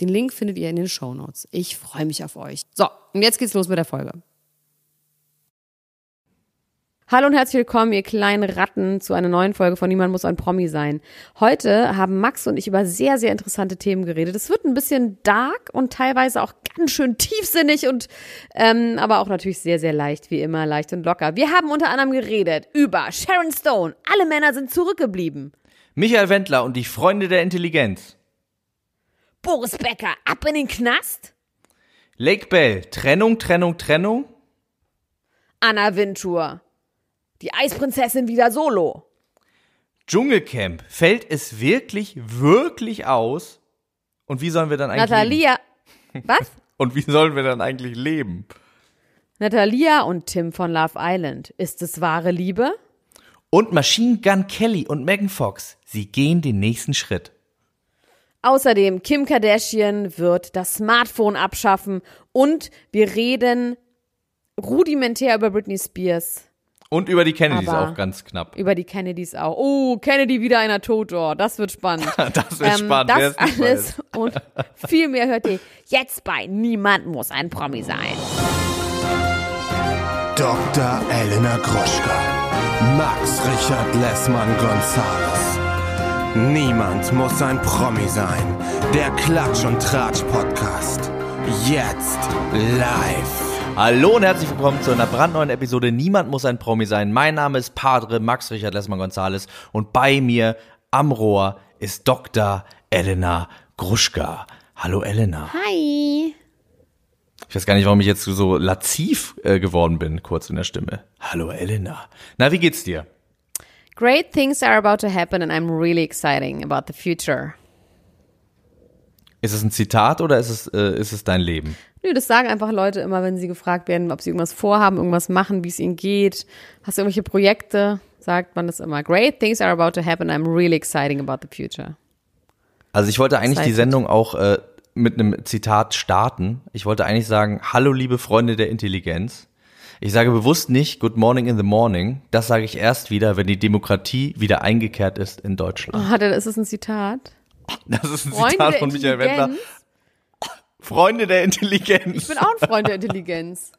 Den Link findet ihr in den Show Notes. Ich freue mich auf euch. So, und jetzt geht's los mit der Folge. Hallo und herzlich willkommen, ihr kleinen Ratten, zu einer neuen Folge von Niemand muss ein Promi sein. Heute haben Max und ich über sehr, sehr interessante Themen geredet. Es wird ein bisschen dark und teilweise auch ganz schön tiefsinnig und ähm, aber auch natürlich sehr, sehr leicht, wie immer, leicht und locker. Wir haben unter anderem geredet über Sharon Stone. Alle Männer sind zurückgeblieben. Michael Wendler und die Freunde der Intelligenz. Boris Becker, ab in den Knast? Lake Bell, Trennung, Trennung, Trennung? Anna Wintour, die Eisprinzessin wieder solo. Dschungelcamp, fällt es wirklich, wirklich aus? Und wie sollen wir dann eigentlich Natalia, leben? was? Und wie sollen wir dann eigentlich leben? Natalia und Tim von Love Island, ist es wahre Liebe? Und Machine Gun Kelly und Megan Fox, sie gehen den nächsten Schritt. Außerdem, Kim Kardashian wird das Smartphone abschaffen und wir reden rudimentär über Britney Spears. Und über die Kennedys Aber auch ganz knapp. Über die Kennedys auch. Oh, Kennedy wieder einer tot. Oh, das wird spannend. Das wird spannend. Das alles weiß. und viel mehr hört ihr jetzt bei Niemand muss ein Promi sein. Dr. Elena Gruschka. Max Richard Lessmann Gonzales. Niemand muss ein Promi sein. Der Klatsch und Tratsch Podcast. Jetzt live. Hallo und herzlich willkommen zu einer brandneuen Episode Niemand muss ein Promi sein. Mein Name ist Padre Max Richard Lessmann Gonzales und bei mir am Rohr ist Dr. Elena Gruschka. Hallo Elena. Hi. Ich weiß gar nicht, warum ich jetzt so laziv äh, geworden bin, kurz in der Stimme. Hallo Elena. Na, wie geht's dir? Great things are about to happen and I'm really exciting about the future. Ist es ein Zitat oder ist es, äh, ist es dein Leben? Nö, das sagen einfach Leute immer, wenn sie gefragt werden, ob sie irgendwas vorhaben, irgendwas machen, wie es ihnen geht. Hast du irgendwelche Projekte? Sagt man das immer. Great things are about to happen. I'm really exciting about the future. Also ich wollte eigentlich die. Sendung auch äh, mit einem Zitat starten. Ich wollte eigentlich sagen, hallo liebe Freunde der Intelligenz. Ich sage bewusst nicht Good Morning in the Morning. Das sage ich erst wieder, wenn die Demokratie wieder eingekehrt ist in Deutschland. Oh, ist es ein Zitat? Das ist ein Freunde Zitat von Michael Wendler. Freunde der Intelligenz. Ich bin auch ein Freund der Intelligenz.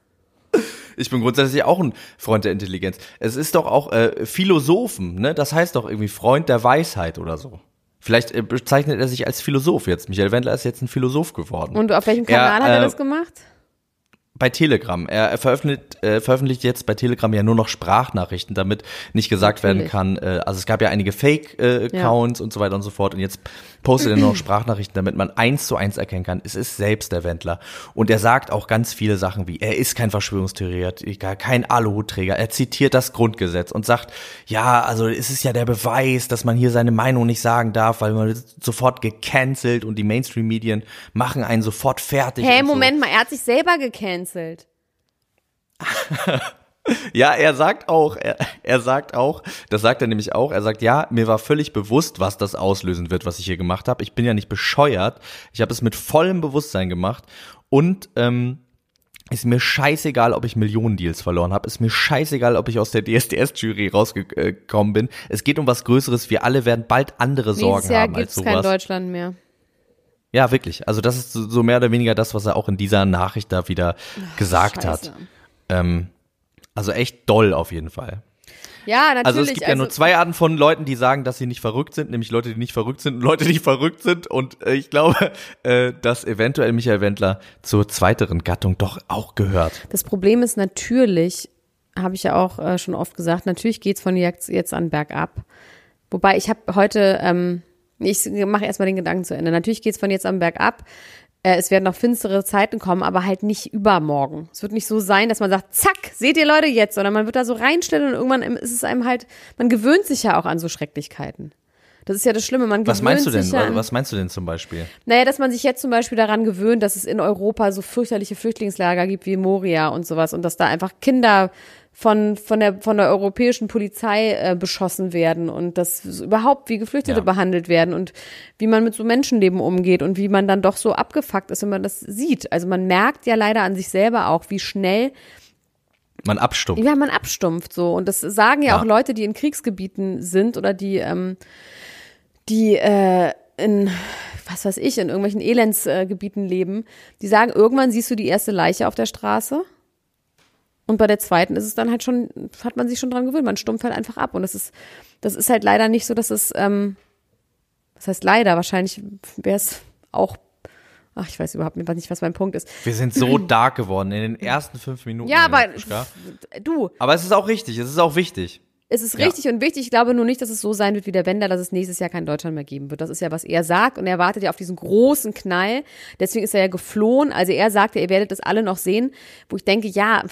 Ich bin grundsätzlich auch ein Freund der Intelligenz. Es ist doch auch äh, Philosophen, ne? Das heißt doch irgendwie Freund der Weisheit oder so. Vielleicht äh, bezeichnet er sich als Philosoph jetzt. Michael Wendler ist jetzt ein Philosoph geworden. Und auf welchem Er, Kanal hat er äh, das gemacht? Bei Telegram. Er, er veröffentlicht, äh, veröffentlicht jetzt bei Telegram ja nur noch Sprachnachrichten, damit nicht gesagt werden Natürlich. kann, äh, also es gab ja einige Fake-Accounts und so weiter und so fort und jetzt postet er noch Sprachnachrichten, damit man eins zu eins erkennen kann, es ist selbst der Wendler. Und er sagt auch ganz viele Sachen wie, er ist kein Verschwörungstheoretiker, kein Aluhutträger, er zitiert das Grundgesetz und sagt, ja, also es ist ja der Beweis, dass man hier seine Meinung nicht sagen darf, weil man sofort gecancelt und die Mainstream-Medien machen einen sofort fertig. Hä, und so. Moment mal, er hat sich selber gecancelt. Ja, er sagt auch, er, er sagt auch, das sagt er nämlich auch, er sagt, ja, mir war völlig bewusst, was das auslösen wird, was ich hier gemacht habe. Ich bin ja nicht bescheuert. Ich habe es mit vollem Bewusstsein gemacht und ähm, ist mir scheißegal, ob ich Millionendeals verloren habe. Ist mir scheißegal, ob ich aus der DSDS-Jury rausgekommen bin. Es geht um was Größeres. Wir alle werden bald andere Sorgen Nächstes Jahr haben gibt's als kein sowas. Deutschland mehr. Ja, wirklich. Also das ist so mehr oder weniger das, was er auch in dieser Nachricht da wieder gesagt Scheiße. hat. Ähm, also echt doll auf jeden Fall. Ja, natürlich. Also es gibt ja nur zwei Arten von Leuten, die sagen, dass sie nicht verrückt sind, nämlich Leute, die nicht verrückt sind und Leute, die verrückt sind. Und äh, ich glaube, äh, dass eventuell Michael Wendler zur zweiteren Gattung doch auch gehört. Das Problem ist natürlich, habe ich ja auch äh, schon oft gesagt, natürlich geht's von jetzt, jetzt an bergab. Wobei ich habe heute, ähm, ich mache erstmal den Gedanken zu Ende. Natürlich geht's von jetzt an bergab. Äh, es werden noch finstere Zeiten kommen, aber halt nicht übermorgen. Es wird nicht so sein, dass man sagt, zack, seht ihr Leute jetzt, sondern man wird da so reinstellen und irgendwann ist es einem halt, man gewöhnt sich ja auch an so Schrecklichkeiten. Das ist ja das Schlimme. Man was meinst du denn? Ja was meinst du denn zum Beispiel? Naja, dass man sich jetzt zum Beispiel daran gewöhnt, dass es in Europa so fürchterliche Flüchtlingslager gibt wie Moria und sowas und dass da einfach Kinder von, von, der, von der europäischen Polizei äh, beschossen werden und dass überhaupt wie Geflüchtete ja. behandelt werden und wie man mit so Menschenleben umgeht und wie man dann doch so abgefuckt ist, wenn man das sieht. Also man merkt ja leider an sich selber auch, wie schnell man abstumpft. Ja, man abstumpft so. Und das sagen ja, ja. auch Leute, die in Kriegsgebieten sind oder die, ähm, die äh, in, was weiß ich, in irgendwelchen Elendsgebieten äh, leben, die sagen, irgendwann siehst du die erste Leiche auf der Straße und bei der zweiten ist es dann halt schon, hat man sich schon dran gewöhnt, man stumpft halt einfach ab. Und das ist, das ist halt leider nicht so, dass es, ähm, das heißt leider, wahrscheinlich wäre es auch Ach, ich weiß überhaupt nicht, was mein Punkt ist. Wir sind so dark geworden in den ersten fünf Minuten. Ja, aber du. Aber es ist auch richtig, es ist auch wichtig. Es ist richtig ja. und wichtig. Ich glaube nur nicht, dass es so sein wird wie der Wender, dass es nächstes Jahr kein Deutschland mehr geben wird. Das ist ja, was er sagt. Und er wartet ja auf diesen großen Knall. Deswegen ist er ja geflohen. Also er sagt ja, ihr werdet das alle noch sehen. Wo ich denke, ja,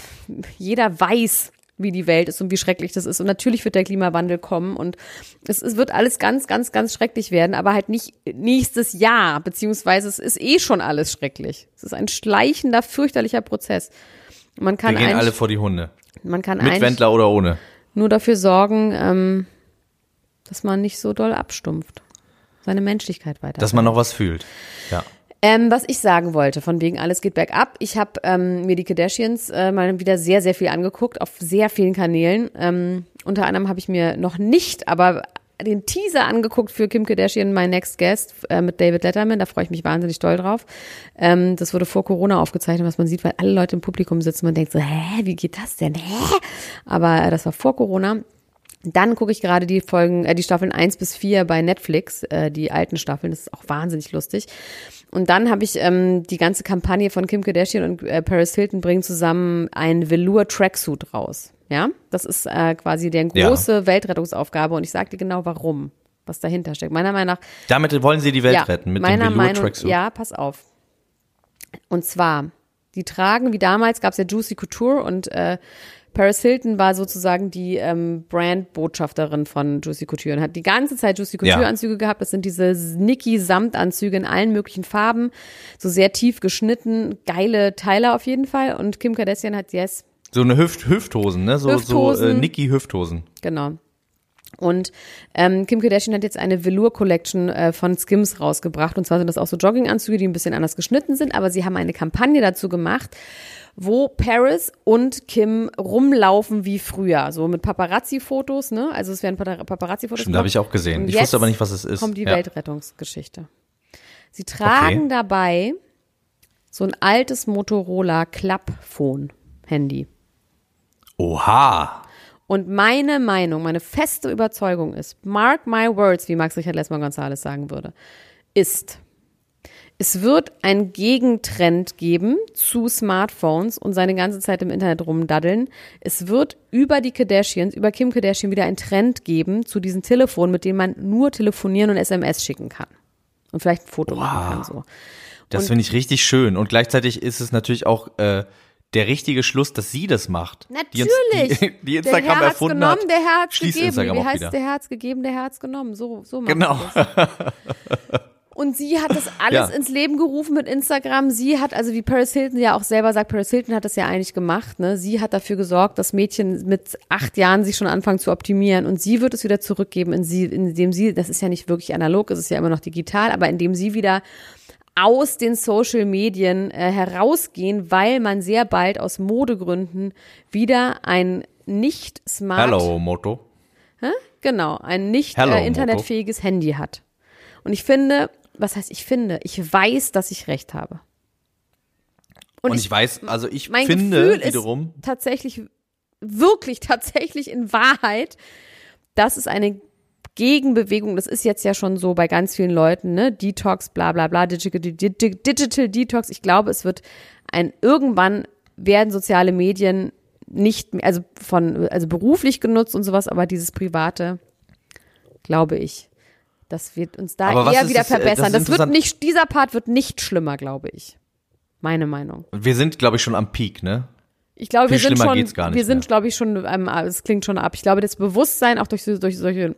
jeder weiß, wie die Welt ist und wie schrecklich das ist. Und natürlich wird der Klimawandel kommen und es, es wird alles ganz, ganz, ganz schrecklich werden, aber halt nicht nächstes Jahr, beziehungsweise es ist eh schon alles schrecklich. Es ist ein schleichender, fürchterlicher Prozess. Man kann Wir gehen alle vor die Hunde. Man kann Mit Wendler oder ohne nur dafür sorgen, ähm, dass man nicht so doll abstumpft. Seine Menschlichkeit weiter. Dass man noch was fühlt. Ja. Ähm, was ich sagen wollte, von wegen alles geht bergab. Ich habe ähm, mir die Kardashians äh, mal wieder sehr, sehr viel angeguckt, auf sehr vielen Kanälen. Ähm, unter anderem habe ich mir noch nicht, aber den Teaser angeguckt für Kim Kardashian, My Next Guest äh, mit David Letterman. Da freue ich mich wahnsinnig doll drauf. Ähm, das wurde vor Corona aufgezeichnet, was man sieht, weil alle Leute im Publikum sitzen. Man denkt so, hä, wie geht das denn? Hä? Aber äh, das war vor Corona. Dann gucke ich gerade die Folgen, äh, die Staffeln eins bis vier bei Netflix, äh, die alten Staffeln. Das ist auch wahnsinnig lustig. Und dann habe ich ähm, die ganze Kampagne von Kim Kardashian und äh, Paris Hilton bringen zusammen ein Velour Tracksuit raus. Ja, das ist äh, quasi deren große ja. Weltrettungsaufgabe und ich sage dir genau warum, was dahinter steckt. Meiner Meinung nach. Damit wollen sie die Welt ja, retten mit meiner dem Velour Meinung, Tracksuit. Ja, pass auf. Und zwar, die tragen, wie damals gab es ja Juicy Couture und äh, Paris Hilton war sozusagen die ähm, Brand-Botschafterin von Juicy Couture und hat die ganze Zeit Juicy Couture-Anzüge ja. gehabt. Das sind diese Nicky-Samtanzüge in allen möglichen Farben, so sehr tief geschnitten, geile Teile auf jeden Fall. Und Kim Kardashian hat jetzt so eine Hüft Hüfthosen, ne? So, Hüfthosen. so äh, Niki Hüfthosen. Genau. Und ähm, Kim Kardashian hat jetzt eine Velour Collection äh, von Skims rausgebracht. Und zwar sind das auch so Jogginganzüge, die ein bisschen anders geschnitten sind. Aber sie haben eine Kampagne dazu gemacht, wo Paris und Kim rumlaufen wie früher. So mit Paparazzi-Fotos, ne? Also es werden Paparazzi-Fotos. Stimmt, habe ich auch gesehen. ich wusste aber nicht, was es ist. kommt die ja. Weltrettungsgeschichte. Sie tragen okay. dabei so ein altes Motorola Klappphone Handy. Oha. Und meine Meinung, meine feste Überzeugung ist, mark my words, wie Max Richard Lesmer González sagen würde, ist, es wird einen Gegentrend geben zu Smartphones und seine ganze Zeit im Internet rumdaddeln. Es wird über die Kardashians, über Kim Kardashian wieder einen Trend geben zu diesen Telefonen, mit denen man nur telefonieren und SMS schicken kann. Und vielleicht ein Foto wow. machen kann. So. Das finde ich richtig schön. Und gleichzeitig ist es natürlich auch äh, der richtige Schluss, dass sie das macht. Natürlich. Die, die, die Instagram der Herr erfunden genommen, hat. Der Herr hat's gegeben. Instagram Wie heißt wieder. der hat's gegeben, der hat's genommen. So, so macht Genau. Und sie hat das alles ja. ins Leben gerufen mit Instagram. Sie hat, also wie Paris Hilton ja auch selber sagt, Paris Hilton hat das ja eigentlich gemacht. Ne? Sie hat dafür gesorgt, dass Mädchen mit acht Jahren sich schon anfangen zu optimieren. Und sie wird es wieder zurückgeben, in sie, indem sie, das ist ja nicht wirklich analog, es ist ja immer noch digital, aber indem sie wieder aus den Social Medien äh, herausgehen, weil man sehr bald aus Modegründen wieder ein nicht smart Hello Moto. Hä? Genau, ein nicht äh, internetfähiges Handy hat. Und ich finde, was heißt ich finde, ich weiß, dass ich recht habe. Und, Und ich, ich, weiß, also ich finde Gefühl wiederum tatsächlich wirklich tatsächlich in Wahrheit, dass es eine Gegenbewegung, das ist jetzt ja schon so bei ganz vielen Leuten, ne? Detox, bla bla bla, Digital, Digital Detox. Ich glaube, es wird ein, irgendwann werden soziale Medien nicht mehr, also von, also beruflich genutzt und sowas, aber dieses private, glaube ich, Das wird uns da Aber eher wieder das, äh, das verbessern. ist Das, wird nicht, dieser Part wird nicht schlimmer, glaube ich. Meine Meinung. Wir sind, glaube ich, schon am Peak, ne? Ich glaube, wir Viel sind schlimmer schon, wir sind, mehr. glaube ich, schon, ähm, es klingt schon ab. Ich glaube, das Bewusstsein auch durch, durch solche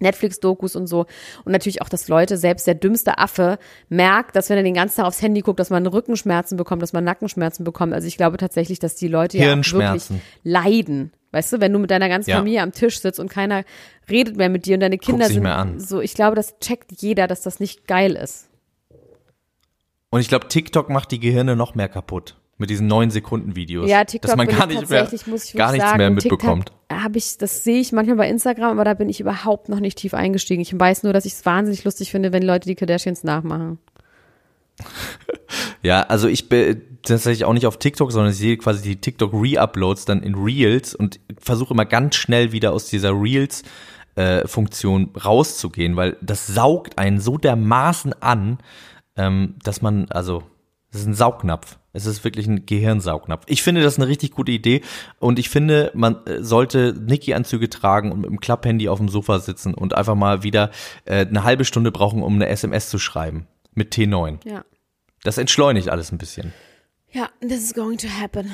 Netflix-Dokus und so und natürlich auch, dass Leute, selbst der dümmste Affe, merkt, dass wenn er den ganzen Tag aufs Handy guckt, dass man Rückenschmerzen bekommt, dass man Nackenschmerzen bekommt. Also ich glaube tatsächlich, dass die Leute ja auch wirklich leiden. Weißt du, wenn du mit deiner ganzen Ja. Familie am Tisch sitzt und keiner redet mehr mit dir und deine Kinder sich sind mehr an. so, ich glaube, das checkt jeder, dass das nicht geil ist. Und ich glaube, TikTok macht die Gehirne noch mehr kaputt. Mit diesen neun Sekunden Videos. Ja, TikTok dass man gar ich nicht mehr, gar nichts sagen, mehr mitbekommt. Habe ich, das sehe ich manchmal bei Instagram, aber da bin ich überhaupt noch nicht tief eingestiegen. Ich weiß nur, dass ich es wahnsinnig lustig finde, wenn Leute die Kardashians nachmachen. Ja, also ich bin tatsächlich auch nicht auf TikTok, sondern ich sehe quasi die TikTok Re-Uploads dann in Reels und versuche immer ganz schnell wieder aus dieser Reels äh, Funktion rauszugehen, weil das saugt einen so dermaßen an, ähm, dass man, also, das ist ein Saugnapf. Es ist wirklich ein Gehirnsaugnapf. Ich finde das eine richtig gute Idee und ich finde, man äh, sollte Niki-Anzüge tragen und mit dem Klapphandy auf dem Sofa sitzen und einfach mal wieder äh, eine halbe Stunde brauchen, um eine SMS zu schreiben. Mit T9. Ja. Das entschleunigt alles ein bisschen. Ja, this is going to happen.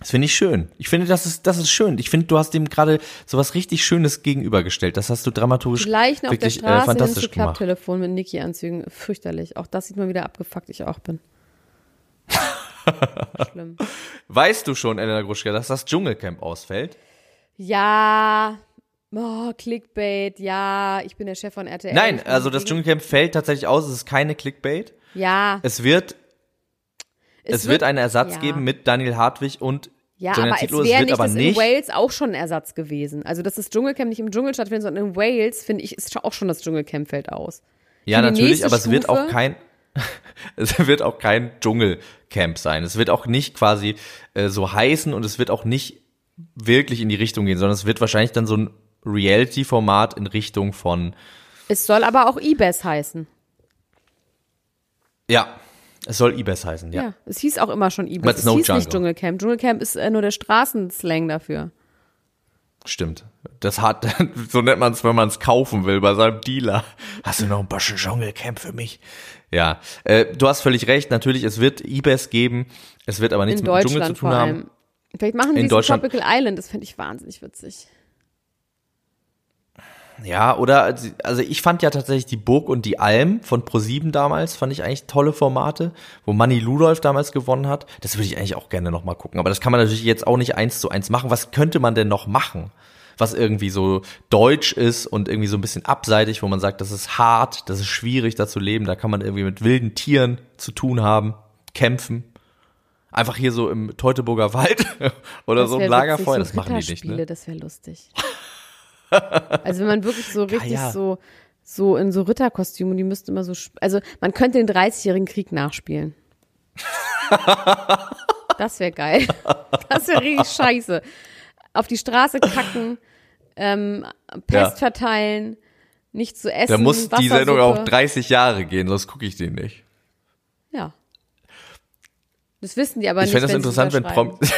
Das finde ich schön. Ich finde, das ist, das ist schön. Ich finde, du hast dem gerade sowas richtig Schönes gegenübergestellt. Das hast du dramaturgisch Gleich noch auf der wirklich äh, Straße hin fantastisch zu gemacht. Klapptelefon mit Niki-Anzügen. Fürchterlich. Auch das sieht man wieder abgefuckt, ich auch bin. Schlimm. Weißt du schon, Elena Gruschka, dass das Dschungelcamp ausfällt? Ja, oh, Clickbait, ja, ich bin der Chef von RTL. Nein, also das Dschungelcamp fällt tatsächlich aus. Es ist keine Clickbait. Ja, Es wird, es, wird, einen Ersatz ja. geben mit Daniel Hartwig und Ja, Julian aber es Zietlow. wäre wird nicht, aber das nicht. in Wales auch schon ein Ersatz gewesen. Also, dass das Dschungelcamp nicht im Dschungel stattfindet, sondern in Wales, finde ich, ist auch schon das Dschungelcamp fällt aus. Ja, natürlich, aber es wird auch Stufe- kein, es wird auch kein Dschungelcamp sein. Es wird auch nicht quasi äh, so heißen und es wird auch nicht wirklich in die Richtung gehen, sondern es wird wahrscheinlich dann so ein Reality-Format in Richtung von, Es soll aber auch IBES heißen. ja, es soll IBES heißen, ja. Ja, es hieß auch immer schon IBES. But Es no hieß nicht jungle. Dschungelcamp. Dschungelcamp ist äh, nur der Straßenslang dafür. Stimmt. Das hat, so nennt man es, wenn man es kaufen will, bei seinem Dealer. Hast du noch ein bisschen Dschungelcamp für mich? Ja, äh, du hast völlig recht. Natürlich, es wird IBES geben. Es wird aber nichts In mit dem Dschungel zu Deutschland tun haben. Vielleicht machen die In Tropical Island, das fände ich wahnsinnig witzig. Ja, oder, also ich fand ja tatsächlich die Burg und die Alm von ProSieben damals, fand ich eigentlich tolle Formate, wo Manny Ludolf damals gewonnen hat. Das würde ich eigentlich auch gerne nochmal gucken. Aber das kann man natürlich jetzt auch nicht eins zu eins machen. Was könnte man denn noch machen? Was irgendwie so deutsch ist und irgendwie so ein bisschen abseitig, wo man sagt, das ist hart, das ist schwierig, da zu leben. Da kann man irgendwie mit wilden Tieren zu tun haben, kämpfen. Einfach hier so im Teutoburger Wald oder Das so ein Lagerfeuer, witzig, das machen die nicht, ne? Das wäre lustig. also wenn man wirklich so richtig ja. so so in so Ritterkostümen, die müssten immer so, also man könnte den 30-jährigen Krieg nachspielen. das wäre geil. Das wäre richtig scheiße. Auf die Straße kacken, ähm, Pest Ja. verteilen, nichts zu essen. Da muss die Sendung auch Wassersuppe. 30 Jahre gehen, sonst gucke ich den nicht. Ja. Das wissen die aber Ich nicht. fände das interessant, wenn, unterschreiben.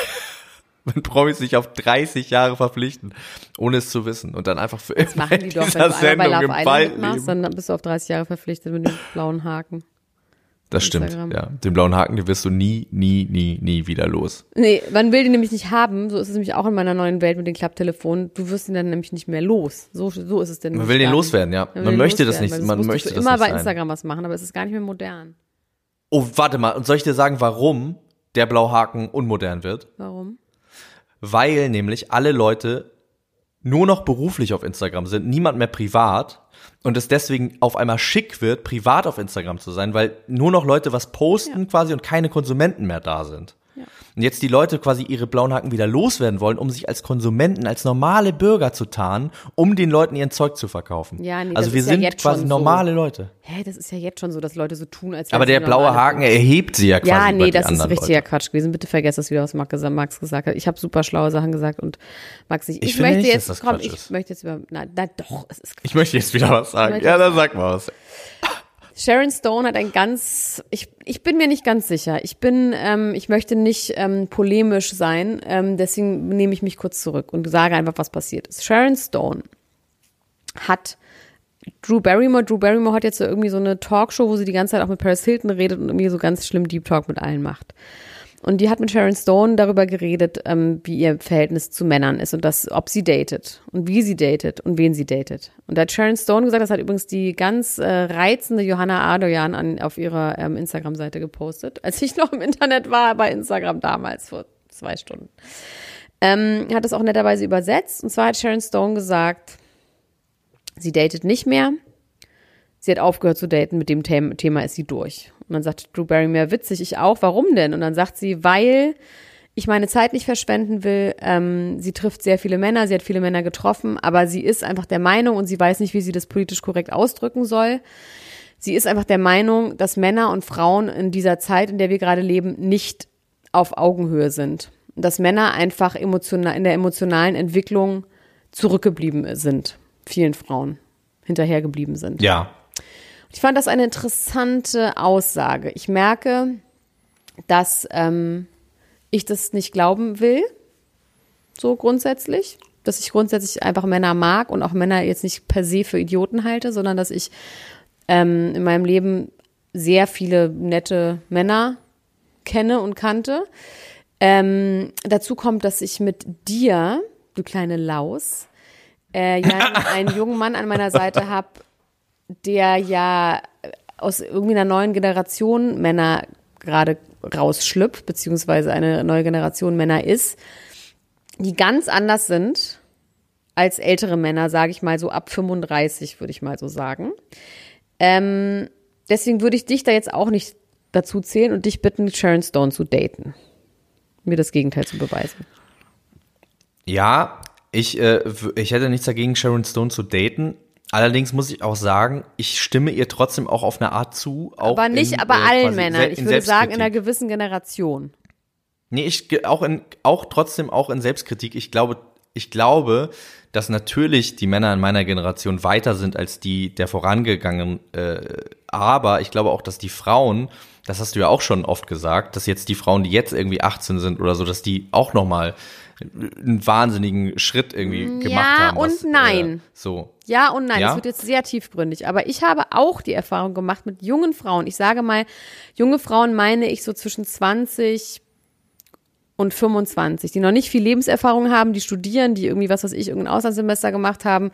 Wenn Promis sich auf 30 Jahre verpflichten, ohne es zu wissen und dann einfach für Das immer machen die doch, dieser wenn du einmal bei Sendung Love im mitmachst, dann bist du auf 30 Jahre verpflichtet mit dem blauen Haken. Das stimmt, Instagram. ja. Den blauen Haken, den wirst du nie, nie, nie, nie wieder los. Nee, man will den nämlich nicht haben. So ist es nämlich auch in meiner neuen Welt mit den Klapptelefonen. Du wirst ihn dann nämlich nicht mehr los. So, so ist es denn. Man will den loswerden, ja. Man den möchte das nicht, man möchte das immer bei. Instagram was machen, aber es ist gar nicht mehr modern. Oh, warte mal, und soll ich dir sagen, warum der Blauhaken unmodern wird? Warum? Weil nämlich alle Leute nur noch beruflich auf Instagram sind, niemand mehr privat und es deswegen auf einmal schick wird, privat auf Instagram zu sein, weil nur noch Leute was posten quasi und keine Konsumenten mehr da sind. Ja. Und jetzt die Leute quasi ihre blauen Haken wieder loswerden wollen, um sich als Konsumenten, als normale Bürger zu tarnen, um den Leuten ihren Zeug zu verkaufen. Ja, nee, also das wir ist ja sind jetzt quasi schon so. normale Leute. Hä, das ist ja jetzt schon so, dass Leute so tun, als Aber der blaue normale Haken Bürger. erhebt sie ja quasi Ja, nee, das ist richtiger Leute. Quatsch gewesen. Bitte vergesst das wieder, was Max gesagt- Max gesagt hat. Ich habe super schlaue Sachen gesagt und Max nicht. Ich Ich, möchte nicht, jetzt, das komm, ich ist. möchte jetzt über, na, na doch, es ist Quatsch. Ich möchte jetzt wieder was sagen. Ja, dann sag mal was. Sharon Stone hat ein ganz, ich, ich bin mir nicht ganz sicher. Ich bin, ähm, ich möchte nicht ähm, polemisch sein, ähm, deswegen nehme ich mich kurz zurück und sage einfach, was passiert ist. Sharon Stone hat Drew Barrymore, Drew Barrymore hat jetzt so irgendwie so eine Talkshow, wo sie die ganze Zeit auch mit Paris Hilton redet und irgendwie so ganz schlimm Deep Talk mit allen macht. Und die hat mit Sharon Stone darüber geredet, ähm, wie ihr Verhältnis zu Männern ist und das, ob sie datet und wie sie datet und wen sie datet. Und da hat Sharon Stone gesagt, das hat übrigens die ganz äh, reizende Johanna Adoyan an, auf ihrer ähm, Instagram-Seite gepostet, als ich noch im Internet war, bei Instagram damals, vor zwei Stunden. Ähm, hat es auch netterweise übersetzt. Und zwar hat Sharon Stone gesagt, sie datet nicht mehr. Sie hat aufgehört zu daten, mit dem Thema ist sie durch. Und dann sagt Drew Barrymore, witzig, ich auch, warum denn? Und dann sagt sie, weil ich meine Zeit nicht verschwenden will. Ähm, sie trifft sehr viele Männer, sie hat viele Männer getroffen, aber sie ist einfach der Meinung und sie weiß nicht, wie sie das politisch korrekt ausdrücken soll. Sie ist einfach der Meinung, dass Männer und Frauen in dieser Zeit, in der wir gerade leben, nicht auf Augenhöhe sind. Dass Männer einfach emotional, in der emotionalen Entwicklung zurückgeblieben sind. Vielen Frauen hinterhergeblieben sind. Ja, ich fand das eine interessante Aussage. Ich merke, dass ähm, ich das nicht glauben will, so grundsätzlich. Dass ich grundsätzlich einfach Männer mag und auch Männer jetzt nicht per se für Idioten halte, sondern dass ich ähm, in meinem Leben sehr viele nette Männer kenne und kannte. Ähm, dazu kommt, dass ich mit dir, du kleine Laus, äh, ja einen jungen Mann an meiner Seite habe, der ja aus irgendwie einer neuen Generation Männer gerade rausschlüpft, beziehungsweise eine neue Generation Männer ist, die ganz anders sind als ältere Männer, sage ich mal so ab 35, würde ich mal so sagen. Ähm, deswegen würde ich dich da jetzt auch nicht dazu zählen und dich bitten, Sharon Stone zu daten. Mir das Gegenteil zu beweisen. Ja, ich, äh, ich hätte nichts dagegen, Sharon Stone zu daten. Allerdings muss ich auch sagen, ich stimme ihr trotzdem auch auf eine Art zu. aber nicht, in, aber äh, allen Männern. Ich würde sagen, in einer gewissen Generation. Nee, ich auch in, auch trotzdem auch in Selbstkritik. Ich glaube, ich glaube, dass natürlich die Männer in meiner Generation weiter sind als die der vorangegangenen. Äh, aber ich glaube auch, dass die Frauen, das hast du ja auch schon oft gesagt, dass jetzt die Frauen, die jetzt irgendwie 18 sind oder so, dass die auch noch mal einen wahnsinnigen Schritt irgendwie gemacht ja haben. Ja und nein. Äh, so. Ja und nein. Ja? Das wird jetzt sehr tiefgründig. Aber ich habe auch die Erfahrung gemacht mit jungen Frauen. Ich sage mal, junge Frauen meine ich so zwischen 20 und 25, die noch nicht viel Lebenserfahrung haben, die studieren, die irgendwie, was weiß ich, irgendein Auslandssemester gemacht haben,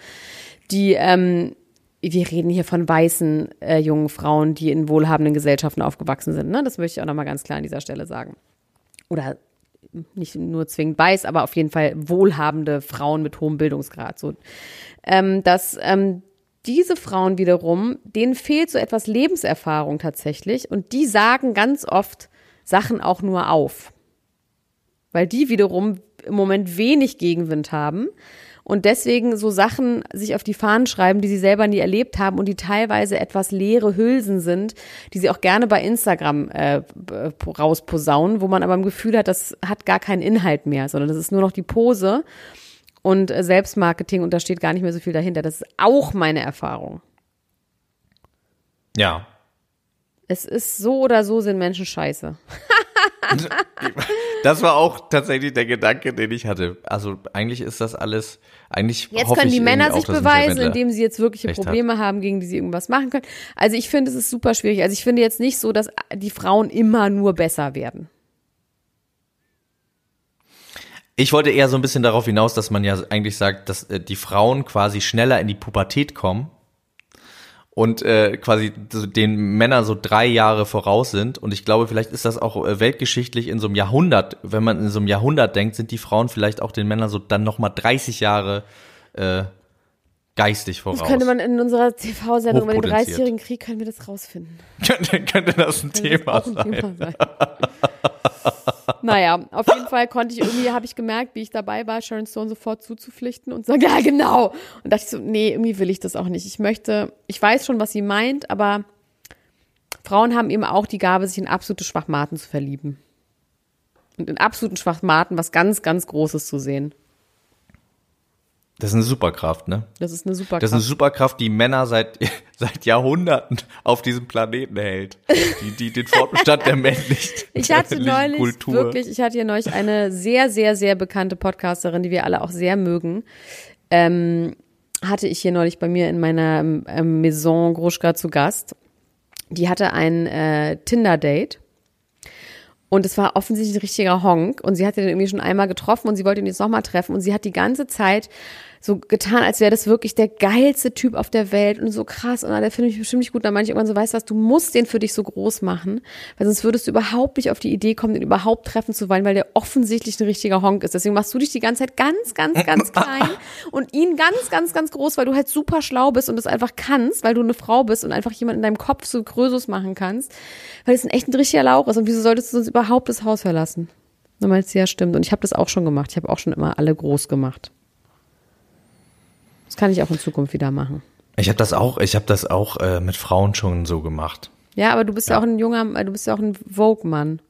die, ähm, wir reden hier von weißen äh, jungen Frauen, die in wohlhabenden Gesellschaften aufgewachsen sind. Ne? Das möchte ich auch nochmal ganz klar an dieser Stelle sagen. Oder nicht nur zwingend weiß, aber auf jeden Fall wohlhabende Frauen mit hohem Bildungsgrad. So, ähm, dass ähm, diese Frauen wiederum, denen fehlt so etwas Lebenserfahrung tatsächlich und die sagen ganz oft Sachen auch nur auf, weil die wiederum im Moment wenig Gegenwind haben und deswegen so Sachen sich auf die Fahnen schreiben, die sie selber nie erlebt haben und die teilweise etwas leere Hülsen sind, die sie auch gerne bei Instagram äh, rausposaunen, wo man aber im Gefühl hat, das hat gar keinen Inhalt mehr, sondern das ist nur noch die Pose und äh, Selbstmarketing und da steht gar nicht mehr so viel dahinter. Das ist auch meine Erfahrung. Ja. Es ist so oder so sind Menschen scheiße. das war auch tatsächlich der Gedanke, den ich hatte. Also eigentlich ist das alles, eigentlich Jetzt können die Männer sich beweisen, indem sie jetzt wirkliche Probleme hat. haben, gegen die sie irgendwas machen können. Also ich finde, es ist super schwierig. Also ich finde jetzt nicht so, dass die Frauen immer nur besser werden. Ich wollte eher so ein bisschen darauf hinaus, dass man ja eigentlich sagt, dass äh, die Frauen quasi schneller in die Pubertät kommen und äh, quasi den Männern so drei Jahre voraus sind. Und ich glaube, vielleicht ist das auch äh, weltgeschichtlich in so einem Jahrhundert, wenn man in so einem Jahrhundert denkt, sind die Frauen vielleicht auch den Männern so dann nochmal 30 Jahre äh, geistig voraus. Das könnte man in unserer TV-Sendung über den 30-jährigen Krieg, können wir das rausfinden. könnte, könnte das ein, Thema, das ein Thema sein. naja, auf jeden Fall konnte ich irgendwie, habe ich gemerkt, wie ich dabei war, Sharon Stone sofort zuzupflichten und sagen, ja, genau. Und dachte ich so, nee, irgendwie will ich das auch nicht. Ich möchte, ich weiß schon, was sie meint, aber Frauen haben eben auch die Gabe, sich in absolute Schwachmaten zu verlieben. Und in absoluten Schwachmaten was ganz, ganz Großes zu sehen. Das ist eine Superkraft, ne? Das ist eine Superkraft. Das ist eine Superkraft, die Männer seit, seit Jahrhunderten auf diesem Planeten hält. Die, die den Fortbestand der männlichen Ich hatte neulich Kultur. wirklich, ich hatte hier neulich eine sehr, sehr, sehr bekannte Podcasterin, die wir alle auch sehr mögen. Ähm, hatte ich hier neulich bei mir in meiner ähm, Maison Gruschka zu Gast. Die hatte ein äh, Tinder-Date. Und es war offensichtlich ein richtiger Honk. Und sie hatte den irgendwie schon einmal getroffen und sie wollte ihn jetzt nochmal treffen. Und sie hat die ganze Zeit so getan, als wäre das wirklich der geilste Typ auf der Welt und so krass und der finde ich bestimmt nicht gut. Dann meine ich irgendwann so, weißt du was, du musst den für dich so groß machen, weil sonst würdest du überhaupt nicht auf die Idee kommen, den überhaupt treffen zu wollen, weil der offensichtlich ein richtiger Honk ist. Deswegen machst du dich die ganze Zeit ganz, ganz, ganz klein und ihn ganz, ganz, ganz groß, weil du halt super schlau bist und es einfach kannst, weil du eine Frau bist und einfach jemand in deinem Kopf so Größes machen kannst, weil es ein echt ein richtiger Lauch ist. Und wieso solltest du sonst überhaupt das Haus verlassen? Meinst du, ja, stimmt. Und ich habe das auch schon gemacht. Ich habe auch schon immer alle groß gemacht. Kann ich auch in Zukunft wieder machen. Ich habe das auch, ich habe das auch äh, mit Frauen schon so gemacht. Ja, aber du bist ja, ja auch ein junger, du bist ja auch ein Vogue-Mann.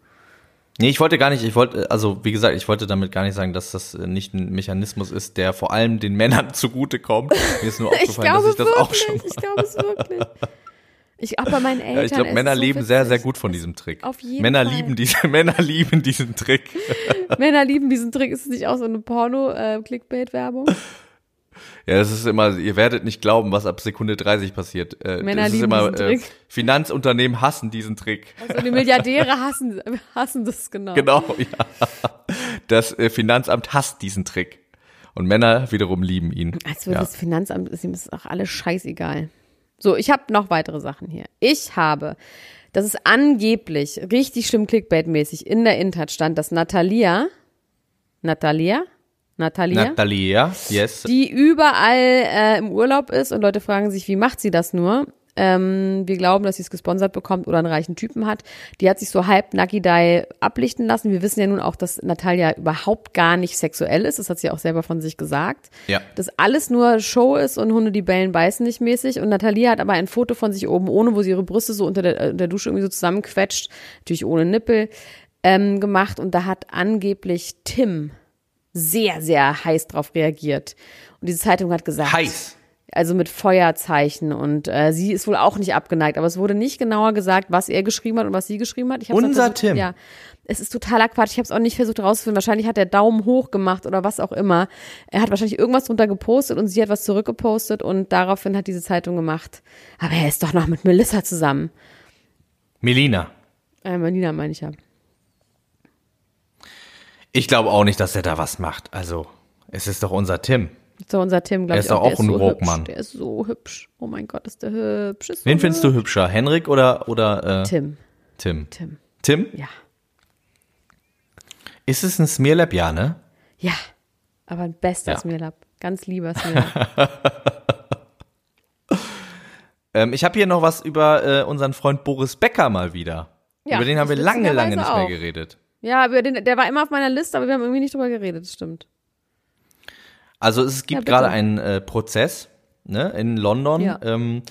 Nee, ich wollte gar nicht, ich wollte, also wie gesagt, ich wollte damit gar nicht sagen, dass das nicht ein Mechanismus ist, der vor allem den Männern zugutekommt. Mir ist nur aufgefallen, dass ich das wirklich, auch schon. Ich glaube es wirklich. Ich, auch bei meinen Eltern. Ja, ich glaube, Männer so leben sehr, sehr gut von diesem Trick. Auf jeden Männer Fall. lieben diese, Männer lieben diesen Trick. Männer lieben diesen Trick. Ist es nicht auch so eine Porno-Clickbait-Werbung? Ja, das ist immer, ihr werdet nicht glauben, was ab Sekunde 30 passiert. Äh, Männer das ist lieben immer, diesen äh, Trick. Finanzunternehmen hassen diesen Trick. Also die Milliardäre hassen, hassen das genau. Genau, ja. Das äh, Finanzamt hasst diesen Trick. Und Männer wiederum lieben ihn. Als würde ja. das Finanzamt, ist ihm ist auch alles scheißegal. So, ich habe noch weitere Sachen hier. Ich habe, das ist angeblich richtig schlimm Clickbait-mäßig in der Intert stand, dass Natalia, Natalia, Natalia, Natalia, yes. die überall äh, im Urlaub ist und Leute fragen sich, wie macht sie das nur? Ähm, wir glauben, dass sie es gesponsert bekommt oder einen reichen Typen hat. Die hat sich so halb Nagidai ablichten lassen. Wir wissen ja nun auch, dass Natalia überhaupt gar nicht sexuell ist. Das hat sie auch selber von sich gesagt. Ja. Dass alles nur Show ist und Hunde, die bellen, beißen nicht mäßig. Und Natalia hat aber ein Foto von sich oben ohne, wo sie ihre Brüste so unter der, äh, der Dusche irgendwie so zusammenquetscht. Natürlich ohne Nippel ähm, gemacht. Und da hat angeblich Tim sehr, sehr heiß drauf reagiert. Und diese Zeitung hat gesagt. Heiß. Also mit Feuerzeichen und äh, sie ist wohl auch nicht abgeneigt, aber es wurde nicht genauer gesagt, was er geschrieben hat und was sie geschrieben hat. Unser versucht, Tim. Ja, es ist totaler Quatsch. Ich habe es auch nicht versucht rauszufinden. Wahrscheinlich hat er Daumen hoch gemacht oder was auch immer. Er hat wahrscheinlich irgendwas drunter gepostet und sie hat was zurückgepostet und daraufhin hat diese Zeitung gemacht. Aber er ist doch noch mit Melissa zusammen. Melina. Äh, Melina meine ich ja. Ich glaube auch nicht, dass er da was macht. Also, es ist doch unser Tim. So unser Tim, glaube Er ich. ist doch auch der ein so hübsch. Der ist so hübsch. Oh mein Gott, ist der hübsch. Ist so Wen findest du hübsch. hübscher? Henrik oder, oder äh, Tim. Tim? Tim. Tim? Ja. Ist es ein Smearlab? Ja, ne? Ja. Aber ein bester Ja. Smirlab. Ganz lieber Smirlab. Ähm, ich habe hier noch was über äh, unseren Freund Boris Becker mal wieder. Ja, über den haben wir lange, lange nicht mehr auch. geredet. Ja, über den, der war immer auf meiner Liste, aber wir haben irgendwie nicht drüber geredet. Das stimmt. Also es gibt Ja, gerade einen äh, Prozess ne, in London. Ja. Ähm,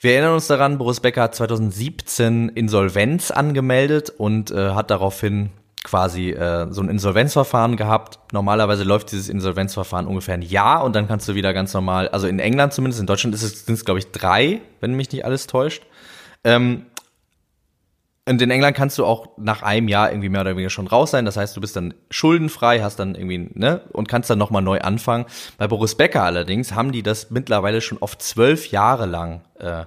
wir erinnern uns daran, Boris Becker hat 2017 Insolvenz angemeldet und äh, hat daraufhin quasi äh, so ein Insolvenzverfahren gehabt. Normalerweise läuft dieses Insolvenzverfahren ungefähr ein Jahr und dann kannst du wieder ganz normal, also in England zumindest, in Deutschland ist es, sind es glaube ich drei, wenn mich nicht alles täuscht. Ähm, und in England kannst du auch nach einem Jahr irgendwie mehr oder weniger schon raus sein. Das heißt, du bist dann schuldenfrei, hast dann irgendwie, ne, und kannst dann nochmal neu anfangen. Bei Boris Becker allerdings haben die das mittlerweile schon auf zwölf Jahre lang äh,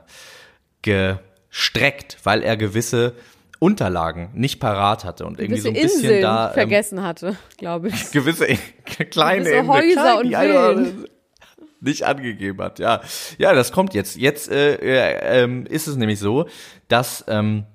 gestreckt, weil er gewisse Unterlagen nicht parat hatte und irgendwie so ein Gewisse bisschen Inseln da ähm, vergessen hatte, glaube ich. gewisse kleine Gewisse Insel, Häuser klein, und Villen. nicht angegeben hat. Ja, ja, das kommt jetzt. Jetzt äh, äh, ähm, ist es nämlich so, dass ähm,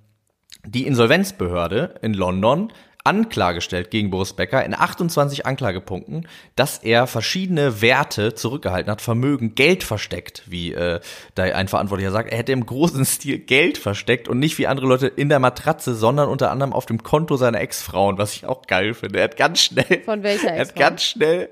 die Insolvenzbehörde in London Anklage stellt gegen Boris Becker in 28 Anklagepunkten, dass er verschiedene Werte zurückgehalten hat, Vermögen, Geld versteckt, wie äh, da ein Verantwortlicher sagt. Er hätte im großen Stil Geld versteckt und nicht wie andere Leute in der Matratze, sondern unter anderem auf dem Konto seiner Ex-Frauen, was ich auch geil finde. Er hat ganz schnell Von welcher er hat Ex-Frau? ganz schnell,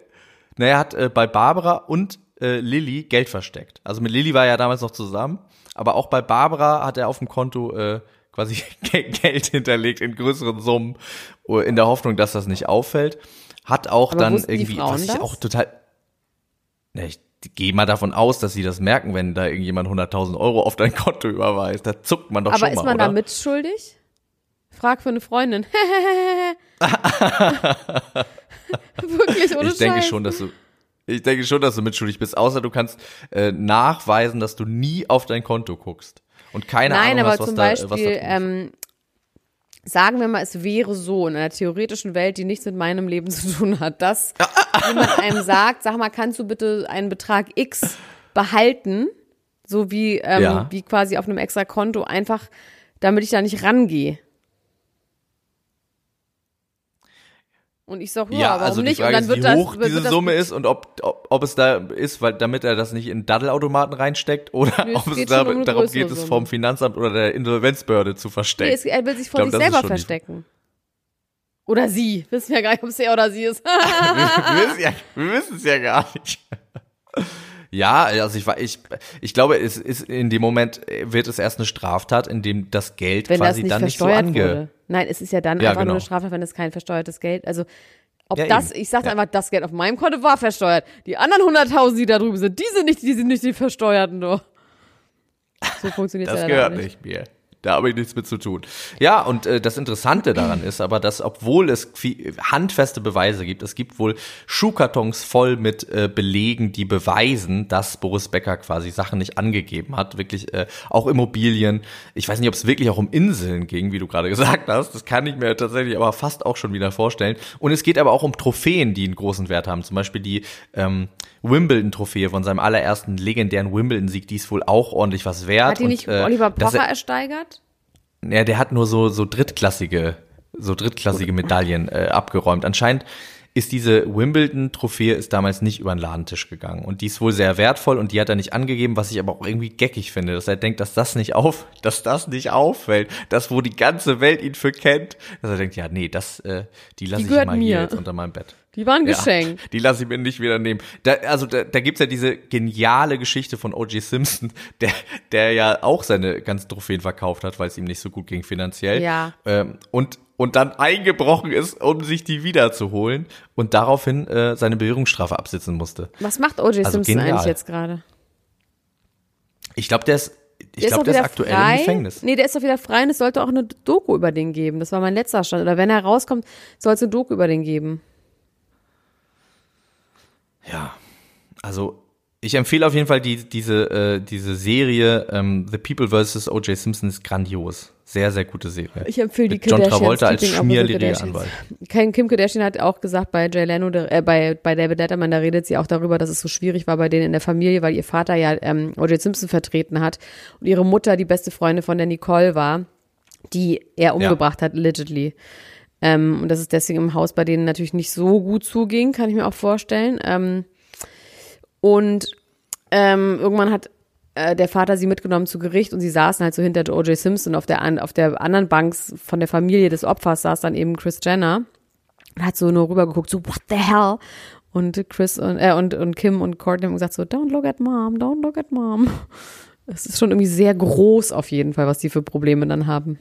na, er hat äh, bei Barbara und äh, Lilly Geld versteckt. Also mit Lilly war er ja damals noch zusammen, aber auch bei Barbara hat er auf dem Konto äh, quasi Ge- Geld hinterlegt in größeren Summen, äh, in der Hoffnung, dass das nicht auffällt. Hat auch Aber dann irgendwie, was ich das? auch total, na, ich gehe mal davon aus, dass sie das merken, wenn da irgendjemand 100.000 Euro auf dein Konto überweist. Da zuckt man doch Aber schon ist mal, man oder? da mitschuldig? Frag für eine Freundin. Wirklich, ohne ich denke Scheiß. schon, dass du Ich denke schon, dass du mitschuldig bist, außer du kannst äh, nachweisen, dass du nie auf dein Konto guckst. Und keine Nein, Ahnung aber hast, was zum da, Beispiel, was da ähm, sagen wir mal, es wäre so in einer theoretischen Welt, die nichts mit meinem Leben zu tun hat, dass jemand einem sagt, sag mal, kannst du bitte einen Betrag X behalten, so wie, ähm, Ja. wie quasi auf einem extra Konto, einfach, damit ich da nicht rangehe. Und ich sag, ja, Ja, warum also nicht? Frage und dann ist, wird wie das, hoch wird, diese das Summe ist und ob, ob, ob es da ist, weil damit er das nicht in Daddelautomaten reinsteckt oder Nö, es ob es da, um darum geht, es Summe. vom Finanzamt oder der Insolvenzbehörde zu Nee, verstecken. es, er will sich vor glaub, sich ist selber verstecken. Oder sie. Wissen wir gar nicht, ob es er oder sie ist. wir, wir wissen ja, wir wissen es ja gar nicht. Ja, also ich, war- ich, ich glaube, es ist in dem Moment wird es erst eine Straftat, in dem das Geld wenn das quasi nicht dann nicht so versteuert ange. wurde. Nein, es ist ja dann Ja, einfach nur eine genau. Straftat, wenn es kein versteuertes Geld, also ob Ja, das, eben. ich sage Ja. einfach, das Geld auf meinem Konto war versteuert. Die anderen 100.000, die da drüben sind, die sind nicht, die sind nicht die Versteuerten, doch. So funktioniert Das ja gehört nicht mir. Da habe ich nichts mit zu tun. Ja, und äh, das Interessante daran ist aber, dass obwohl es handfeste Beweise gibt, es gibt wohl Schuhkartons voll mit äh, Belegen, die beweisen, dass Boris Becker quasi Sachen nicht angegeben hat. Wirklich äh, auch Immobilien. Ich weiß nicht, ob es wirklich auch um Inseln ging, wie du gerade gesagt hast. Das kann ich mir tatsächlich aber fast auch schon wieder vorstellen. Und es geht aber auch um Trophäen, die einen großen Wert haben. Zum Beispiel die ähm, Wimbledon-Trophäe von seinem allerersten legendären Wimbledon-Sieg, die ist wohl auch ordentlich was wert. Hat die nicht und, äh, Oliver Pocher er- ersteigert? Ja, der hat nur so, so drittklassige, so drittklassige Medaillen äh, abgeräumt. Anscheinend ist diese Wimbledon-Trophäe ist damals nicht über den Ladentisch gegangen. Und die ist wohl sehr wertvoll und die hat er nicht angegeben, was ich aber auch irgendwie geckig finde, dass er denkt, dass das nicht auf, dass das nicht auffällt, dass wo die ganze Welt ihn für kennt, dass er denkt, ja, nee, das, äh, die lasse ich mal hier mir. jetzt unter meinem Bett. Die waren Ja, Geschenk. die lasse ich mir nicht wieder nehmen. Da, also da, da gibt's ja diese geniale Geschichte von O.J. Simpson, der, der ja auch seine ganzen Trophäen verkauft hat, weil es ihm nicht so gut ging finanziell. Ja. Ähm, und, und dann eingebrochen ist, um sich die wiederzuholen und daraufhin äh, seine Bewährungsstrafe absitzen musste. Was macht O.J. Also Simpson genial. eigentlich jetzt gerade? Ich glaube, der ist, ich glaube, der ist aktuell frei. im Gefängnis. Nee, der ist doch wieder frei und es sollte auch eine Doku über den geben. Das war mein letzter Stand. Oder wenn er rauskommt, soll es eine Doku über den geben. Ja, also ich empfehle auf jeden Fall die, diese, äh, diese Serie ähm, The People vs. O.J. Simpson ist grandios. Sehr, sehr gute Serie. Ich empfehle die Mit John Kardashians, Travolta als Kardashians. Anwalt. Kim Kardashian hat auch gesagt bei Jay Leno, äh, bei, bei David Letterman, da redet sie auch darüber, dass es so schwierig war bei denen in der Familie, weil ihr Vater ja ähm, O.J. Simpson vertreten hat und ihre Mutter die beste Freundin von der Nicole war, die er umgebracht hat, allegedly. Ähm, und dass es deswegen im Haus bei denen natürlich nicht so gut zuging, kann ich mir auch vorstellen. Ähm, und ähm, irgendwann hat äh, der Vater sie mitgenommen zu Gericht und sie saßen halt so hinter O.J. Simpson. Auf der, auf der anderen Bank von der Familie des Opfers saß dann eben Chris Jenner und hat so nur rübergeguckt, so, what the hell? Und Chris und, äh, und, und Kim und Courtney haben gesagt so, don't look at mom, don't look at mom. Es ist schon irgendwie sehr groß auf jeden Fall, was die für Probleme dann haben.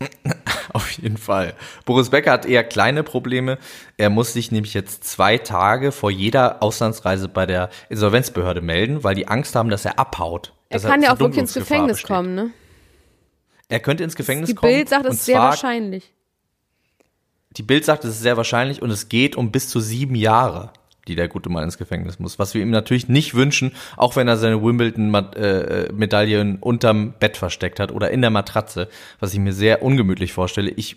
Auf jeden Fall. Boris Becker hat eher kleine Probleme. Er muss sich nämlich jetzt zwei Tage vor jeder Auslandsreise bei der Insolvenzbehörde melden, weil die Angst haben, dass er abhaut. Er kann ja auch wirklich ins Gefängnis besteht. kommen, ne? Er könnte ins Gefängnis Die kommen. Bild sagt, es ist sehr wahrscheinlich. Die Bild sagt, es ist sehr wahrscheinlich und es geht um bis zu sieben Jahre, die der gute Mann ins Gefängnis muss. Was wir ihm natürlich nicht wünschen, auch wenn er seine Wimbledon-Medaillen unterm Bett versteckt hat oder in der Matratze, was ich mir sehr ungemütlich vorstelle. Ich,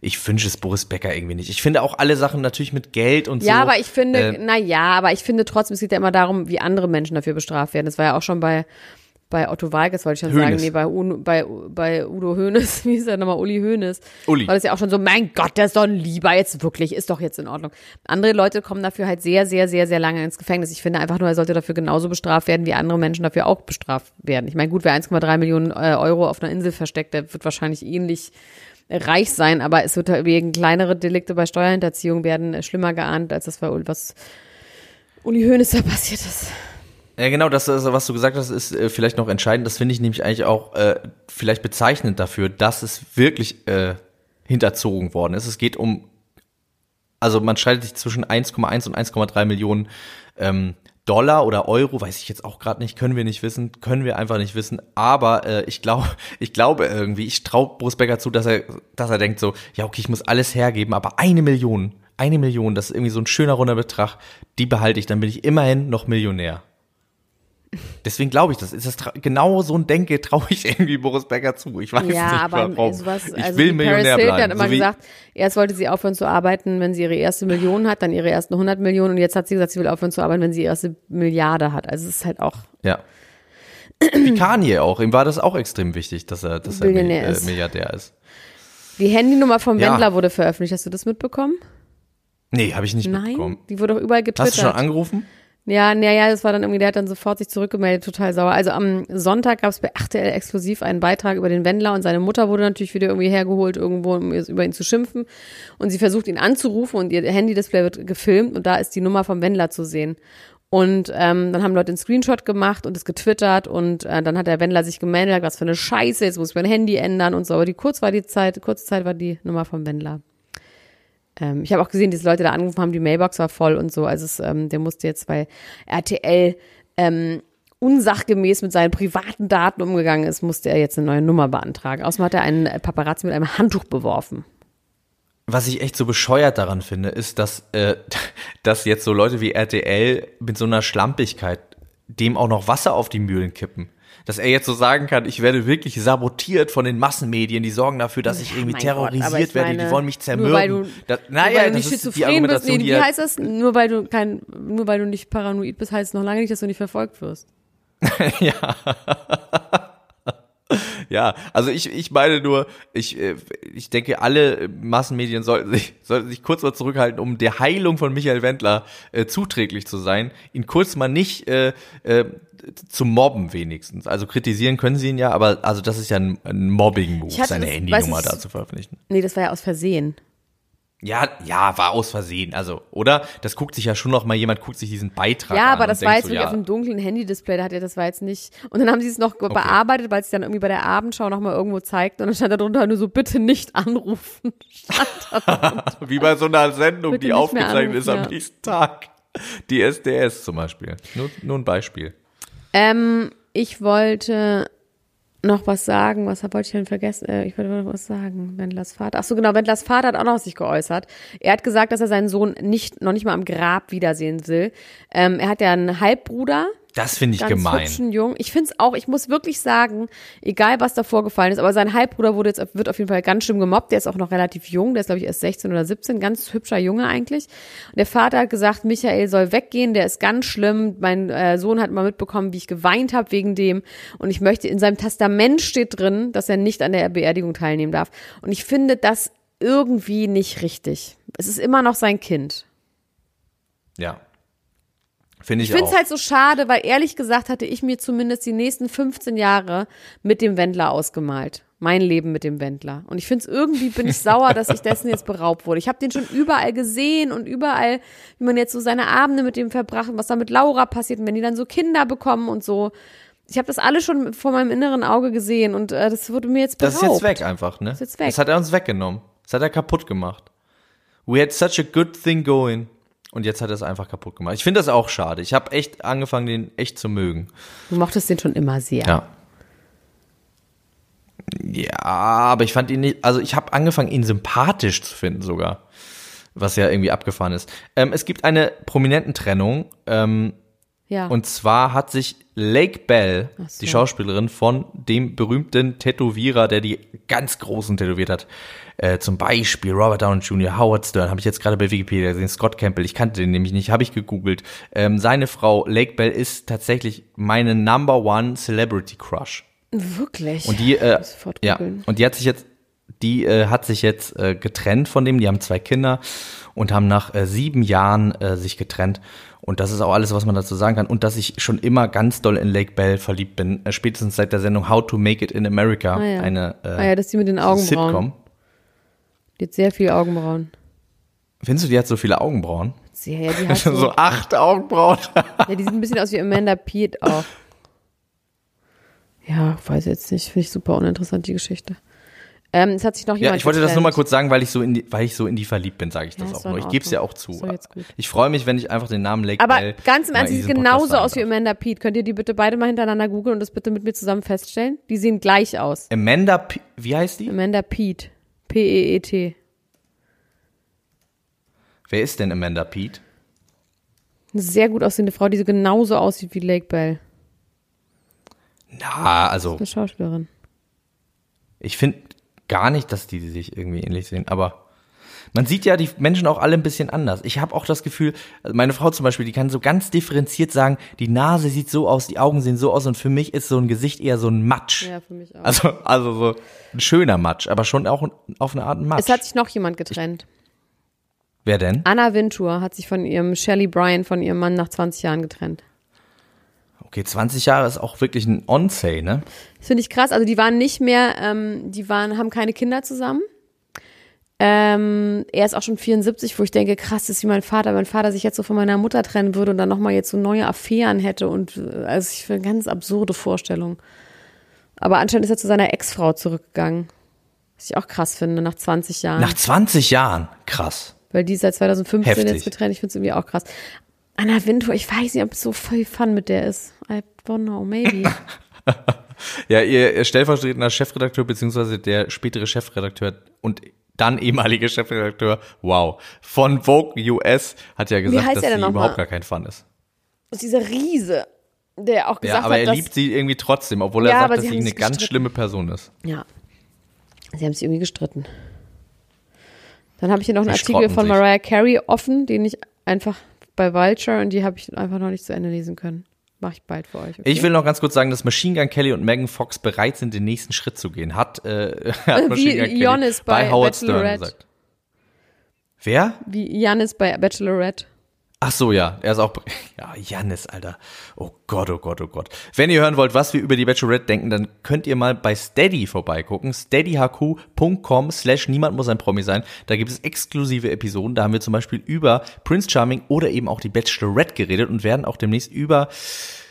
ich wünsche es Boris Becker irgendwie nicht. Ich finde auch alle Sachen natürlich mit Geld und so. Ja, aber ich finde, äh, na ja, aber ich finde trotzdem, es geht ja immer darum, wie andere Menschen dafür bestraft werden. Das war ja auch schon bei, bei Otto Walkes, wollte ich schon sagen, Hoeneß. nee, bei, Uno, bei, bei Udo Hoeneß, wie ist er nochmal, Uli Hoeneß. Uli. War das ja auch schon so, mein Gott, der ist doch ein Lieber, jetzt wirklich, ist doch jetzt in Ordnung. Andere Leute kommen dafür halt sehr, sehr, sehr, sehr lange ins Gefängnis. Ich finde einfach nur, er sollte dafür genauso bestraft werden, wie andere Menschen dafür auch bestraft werden. Ich meine, gut, wer 1,3 Millionen äh, Euro auf einer Insel versteckt, der wird wahrscheinlich ähnlich reich sein, aber es wird halt wegen kleinere Delikte bei Steuerhinterziehung werden schlimmer geahnt, als das war, was Uli Hoeneß da passiert ist. Ja, genau, das, was du gesagt hast, ist äh, vielleicht noch entscheidend. Das finde ich nämlich eigentlich auch äh, vielleicht bezeichnend dafür, dass es wirklich äh, hinterzogen worden ist. Es geht um, also man streitet sich zwischen 1,1 und 1,3 Millionen ähm, Dollar oder Euro, weiß ich jetzt auch gerade nicht, können wir nicht wissen, können wir einfach nicht wissen. Aber äh, ich glaube, ich glaube irgendwie, ich traue Boris Becker zu, dass er, dass er denkt so, ja okay, ich muss alles hergeben, aber eine Million, eine Million, das ist irgendwie so ein schöner runder Betrag, die behalte ich, dann bin ich immerhin noch Millionär. Deswegen glaube ich das. Ist das genau so ein Denke traue ich irgendwie Boris Becker zu. Ich weiß ja, nicht aber warum. Sowas, ich also will die Millionär Paris bleiben. hat immer so gesagt, erst wollte sie aufhören zu arbeiten, wenn sie ihre erste Million hat, dann ihre ersten 100 Millionen und jetzt hat sie gesagt, sie will aufhören zu arbeiten, wenn sie ihre erste Milliarde hat. Also es ist halt auch ja. Wie Kanye auch. Ihm war das auch extrem wichtig, dass er, dass er Billionär Mil- äh, ist. Milliardär ist. die Handynummer vom Ja. Wendler wurde veröffentlicht. Hast du das mitbekommen? Nee, habe ich nicht Nein, mitbekommen. die wurde doch überall getwittert. Hast du schon angerufen? Ja, naja, das war dann irgendwie, der hat dann sofort sich zurückgemeldet, total sauer. Also am Sonntag gab es bei RTL exklusiv einen Beitrag über den Wendler und seine Mutter wurde natürlich wieder irgendwie hergeholt, irgendwo, um über ihn zu schimpfen. Und sie versucht ihn anzurufen und ihr Handy-Display wird gefilmt und da ist die Nummer vom Wendler zu sehen. Und ähm, dann haben Leute einen Screenshot gemacht und es getwittert und äh, dann hat der Wendler sich gemeldet, was für eine Scheiße, jetzt muss ich mein Handy ändern und so. Aber die kurz war die Zeit, kurze Zeit war die Nummer vom Wendler. Ähm, ich habe auch gesehen, diese Leute da angerufen haben, die Mailbox war voll und so. Also es, ähm, der musste jetzt, weil RTL ähm, unsachgemäß mit seinen privaten Daten umgegangen ist, musste er jetzt eine neue Nummer beantragen. Außerdem hat er einen Paparazzi mit einem Handtuch beworfen. Was ich echt so bescheuert daran finde, ist, dass, äh, dass jetzt so Leute wie RTL mit so einer Schlampigkeit dem auch noch Wasser auf die Mühlen kippen. Dass er jetzt so sagen kann, ich werde wirklich sabotiert von den Massenmedien, die sorgen dafür, dass ich irgendwie mein Gott, terrorisiert ich werde, meine, die wollen mich nur zermürben. weil du- das, nur naja, weil du nicht schizophren bist, nee, wie heißt das? Nur weil du kein, nur weil du nicht paranoid bist, heißt es noch lange nicht, dass du nicht verfolgt wirst. Ja, also ich, ich meine nur, ich, äh, ich denke, alle Massenmedien sollten sich, sollten sich kurz mal zurückhalten, um der Heilung von Michael Wendler äh, zuträglich zu sein, ihn kurz mal nicht äh, äh, zu mobben wenigstens. Also kritisieren können sie ihn ja, aber also das ist ja ein, ein Mobbing-Move, seine das- Handynummer da zu veröffentlichen. Nee, das war ja aus Versehen. Ja, ja, war aus Versehen, also, oder? Das guckt sich ja schon noch mal jemand, guckt sich diesen Beitrag Ja, an aber und das war jetzt so, wirklich ja, auf einem dunklen Handy-Display, da hat er, das war jetzt nicht. Und dann haben sie es noch bearbeitet, weil es dann irgendwie bei der Abendschau nochmal irgendwo zeigt und dann stand da drunter nur so, bitte nicht anrufen. Wie bei so einer Sendung, Bitte die aufgezeichnet ist am anrufen, ja. nächsten Tag. Die SDS zum Beispiel. Nur, nur ein Beispiel. Ähm, ich wollte noch was sagen. Was wollte ich denn vergessen? Äh, ich wollte noch was sagen. Wendlers Vater. Ach so, genau. Wendlers Vater hat auch noch sich geäußert. Er hat gesagt, dass er seinen Sohn nicht, noch nicht mal am Grab wiedersehen will. Ähm, er hat ja einen Halbbruder. Das finde ich ganz gemein. hübschen Jungen. Ich finde es auch, ich muss wirklich sagen, egal was da vorgefallen ist, aber sein Halbbruder wurde jetzt, wird auf jeden Fall ganz schlimm gemobbt. Der ist auch noch relativ jung, der ist, glaube ich, erst 16 oder 17, ganz hübscher Junge eigentlich. Und der Vater hat gesagt, Michael soll weggehen, der ist ganz schlimm. Mein äh, Sohn hat mal mitbekommen, wie ich geweint habe wegen dem. Und ich möchte, in seinem Testament steht drin, dass er nicht an der Beerdigung teilnehmen darf. Und ich finde das irgendwie nicht richtig. Es ist immer noch sein Kind. Ja. Finde ich, Ich finde es halt so schade, weil ehrlich gesagt hatte ich mir zumindest die nächsten 15 Jahre mit dem Wendler ausgemalt. Mein Leben mit dem Wendler. Und ich finde es irgendwie, bin ich sauer, dass ich dessen jetzt beraubt wurde. Ich habe den schon überall gesehen und überall, wie man jetzt so seine Abende mit dem verbracht und was da mit Laura passiert und wenn die dann so Kinder bekommen und so. Ich habe das alles schon vor meinem inneren Auge gesehen und äh, das wurde mir jetzt beraubt. das ist jetzt weg einfach, ne? ist jetzt weg. Das hat er uns weggenommen. Das hat er kaputt gemacht. We had such a good thing going. Und jetzt hat er es einfach kaputt gemacht. Ich finde das auch schade. Ich habe echt angefangen, den echt zu mögen. Du mochtest den schon immer sehr. Ja. Ja, aber ich fand ihn nicht, also ich habe angefangen, ihn sympathisch zu finden sogar. Was ja irgendwie abgefahren ist. Ähm, es gibt eine prominenten Trennung. Ähm, ja. Und zwar hat sich Lake Bell, so. die Schauspielerin, von dem berühmten Tätowierer, der die ganz Großen tätowiert hat, äh, zum Beispiel Robert Downey Jr., Howard Stern, habe ich jetzt gerade bei Wikipedia gesehen, Scott Campbell, ich kannte den nämlich nicht, habe ich gegoogelt. Ähm, seine Frau Lake Bell ist tatsächlich meine Number One Celebrity Crush. Wirklich. Und die, äh, ja, und die hat sich jetzt, die äh, hat sich jetzt äh, getrennt von dem. Die haben zwei Kinder und haben nach äh, sieben Jahren äh, sich getrennt. Und das ist auch alles, was man dazu sagen kann. Und dass ich schon immer ganz doll in Lake Bell verliebt bin, äh, spätestens seit der Sendung How to Make It in America, Ah ja. eine äh, ah ja, das ist die mit den Augenbrauen. Sitcom. Die hat sehr viel Augenbrauen. Findest du, die hat so viele Augenbrauen? Sehr, ja, die hat so, so acht Augenbrauen. Ja, die sieht ein bisschen aus wie Amanda Peet auch. Ja, weiß jetzt nicht. Finde ich super uninteressant, die Geschichte. Ähm, es hat sich noch Ja, jemand ich wollte das nur mal getrennt. kurz sagen, weil ich so in die, weil ich so in die verliebt bin, sage ich das Ja, ist auch nur. Ich gebe es ja auch zu. Ist. Ich freue mich, wenn ich einfach den Namen Lake Aber Bell ganz im Ernst, sie sieht genauso aus wie. Amanda Peet. Könnt ihr die bitte beide mal hintereinander googeln und das bitte mit mir zusammen feststellen? Die sehen gleich aus. Amanda, P wie heißt die? Amanda Peet. P-E-E-T. Wer ist denn Amanda Pete? Eine sehr gut aussehende Frau, die so genauso aussieht wie Lake Bell. Na, also Eine Schauspielerin. ich finde gar nicht, dass die sich irgendwie ähnlich sehen, aber man sieht ja die Menschen auch alle ein bisschen anders. Ich habe auch das Gefühl, also meine Frau zum Beispiel, die kann so ganz differenziert sagen, die Nase sieht so aus, die Augen sehen so aus und für mich ist so ein Gesicht eher so ein Matsch. Ja, für mich auch. Also, also so ein schöner Matsch, aber schon auch auf eine Art ein Matsch. Es hat sich noch jemand getrennt. Wer denn? Anna Wintour hat sich von ihrem Shelley Bryan, von ihrem Mann nach 20 Jahren getrennt. Okay, 20 Jahre ist auch wirklich ein On-Say, ne? Das finde ich krass. Also die waren nicht mehr, ähm, die waren, haben keine Kinder zusammen. Ähm, er ist auch schon 74, wo ich denke, krass, das ist wie mein Vater. Mein Vater sich jetzt so von meiner Mutter trennen würde und dann nochmal jetzt so neue Affären hätte und äh, also ich finde ganz absurde Vorstellung. Aber anscheinend ist er zu seiner Ex-Frau zurückgegangen. Was ich auch krass finde, nach 20 Jahren. Nach 20 Jahren. Krass. Weil die ist seit 2015 Heftig. jetzt getrennt. Ich finde es irgendwie auch krass. Anna Wintour, ich weiß nicht, ob es so voll Fun mit der ist. I don't know, maybe. Ja, ihr, stellvertretender Chefredakteur beziehungsweise der spätere Chefredakteur und dann ehemalige Chefredakteur, wow, von Vogue US hat ja gesagt, dass er sie überhaupt mal? gar kein Fun ist. Und dieser Riese, der auch gesagt Ja, aber hat, er dass, liebt sie irgendwie trotzdem, obwohl er Ja, sagt, aber dass sie sie eine sich ganz gestritten. schlimme Person ist. Ja. Sie haben sich irgendwie gestritten. Dann habe ich hier noch einen Artikel von. Mariah Carey offen, den ich einfach bei Vulture und die habe ich einfach noch nicht zu Ende lesen können. Mache ich bald für euch. Okay? Ich will noch ganz kurz sagen, dass Machine Gun Kelly und Megan Fox bereit sind, den nächsten Schritt zu gehen. Hat, äh, hat Machine Gun Kelly Giannis bei Howard Stern gesagt. Wer? Wie Janis bei Bachelorette. Ach so, ja, er ist auch, ja, Jannis, Alter. Oh Gott, oh Gott, oh Gott. Wenn ihr hören wollt, was wir über die Bachelorette denken, dann könnt ihr mal bei Steady vorbeigucken. steadyhq.com slash niemand muss ein Promi sein. Da gibt es exklusive Episoden. Da haben wir zum Beispiel über Prince Charming oder eben auch die Bachelorette geredet und werden auch demnächst über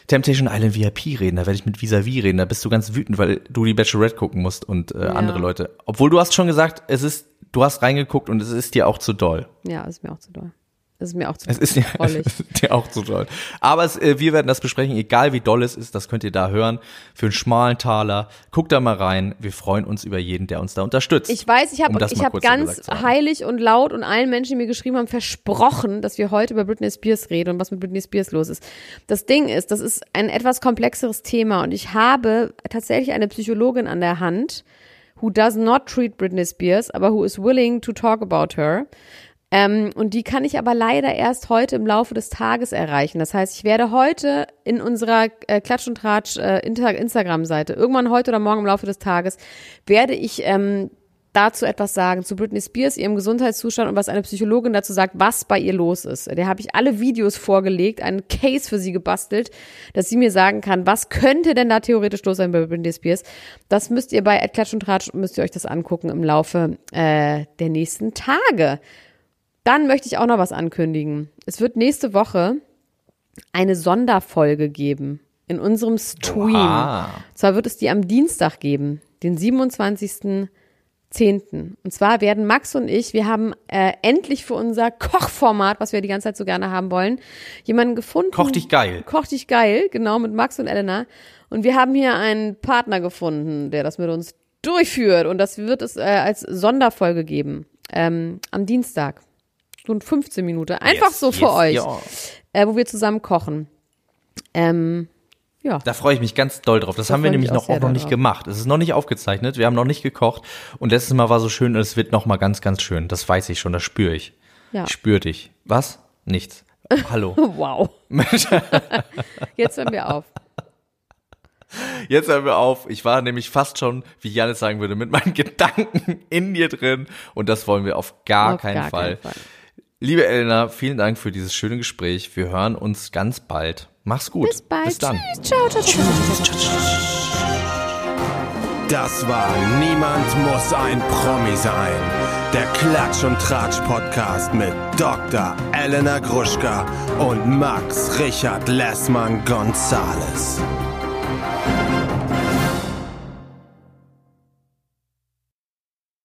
Temptation Island VIP reden. Da werde ich mit Visavi reden. Da bist du ganz wütend, weil du die Bachelorette gucken musst und äh, andere Leute. Obwohl du hast schon gesagt, es ist, du hast reingeguckt und es ist dir auch zu doll. Ja, ist mir auch zu doll. Das ist mir auch zu Es ist ja drollig. dir auch zu doll. Aber es, äh, wir werden das besprechen, egal wie doll es ist, das könnt ihr da hören. Für einen schmalen Taler. Guckt da mal rein. Wir freuen uns über jeden, der uns da unterstützt. Ich weiß, ich habe Um ich hab ganz heilig und laut und allen Menschen, die mir geschrieben haben, versprochen, dass wir heute über Britney Spears reden und was mit Britney Spears los ist. Das Ding ist, das ist ein etwas komplexeres Thema und ich habe tatsächlich eine Psychologin an der Hand, who does not treat Britney Spears, aber who is willing to talk about her. Ähm, und die kann ich aber leider erst heute im Laufe des Tages erreichen. Das heißt, ich werde heute in unserer äh, Klatsch und Tratsch äh, Instagram-Seite, irgendwann heute oder morgen im Laufe des Tages, werde ich ähm, dazu etwas sagen, zu Britney Spears, ihrem Gesundheitszustand und was eine Psychologin dazu sagt, was bei ihr los ist. Der habe ich alle Videos vorgelegt, einen Case für sie gebastelt, dass sie mir sagen kann, was könnte denn da theoretisch los sein bei Britney Spears. Das müsst ihr bei Klatsch und Tratsch, müsst ihr euch das angucken im Laufe äh, der nächsten Tage. Dann möchte ich auch noch was ankündigen. Es wird nächste Woche eine Sonderfolge geben in unserem Stream. Oha. Zwar wird es die am Dienstag geben, den 27.10. Und zwar werden Max und ich, wir haben äh, endlich für unser Kochformat, was wir die ganze Zeit so gerne haben wollen, jemanden gefunden. Koch dich geil. Koch dich geil, genau, mit Max und Elena. Und wir haben hier einen Partner gefunden, der das mit uns durchführt. Und das wird es äh, als Sonderfolge geben. Ähm, am Dienstag. So ein 15 Minuten. Einfach Yes, so für yes, euch. ja. Äh, wo wir zusammen kochen. Ähm, ja. Da freue ich mich ganz doll drauf. Das Da haben wir nämlich noch, auch noch nicht drauf. gemacht. Es ist noch nicht aufgezeichnet. Wir haben noch nicht gekocht. Und letztes Mal war so schön und es wird noch mal ganz, ganz schön. Das weiß ich schon. Das spüre ich. Ja. Ich spüre dich. Was? Nichts. Hallo. Wow. Jetzt hören wir auf. Jetzt hören wir auf. Ich war nämlich fast schon, wie Janis sagen würde, mit meinen Gedanken in dir drin. Und das wollen wir auf gar, Auf keinen, gar Fall. keinen Fall. Liebe Elena, vielen Dank für dieses schöne Gespräch. Wir hören uns ganz bald. Mach's gut. Bis bald. Bis dann. Tschüss. Ciao, ciao, ciao. Das war Niemand muss ein Promi sein. Der Klatsch und Tratsch Podcast mit Dr. Elena Gruschka und Max Richard Lessmann Gonzales.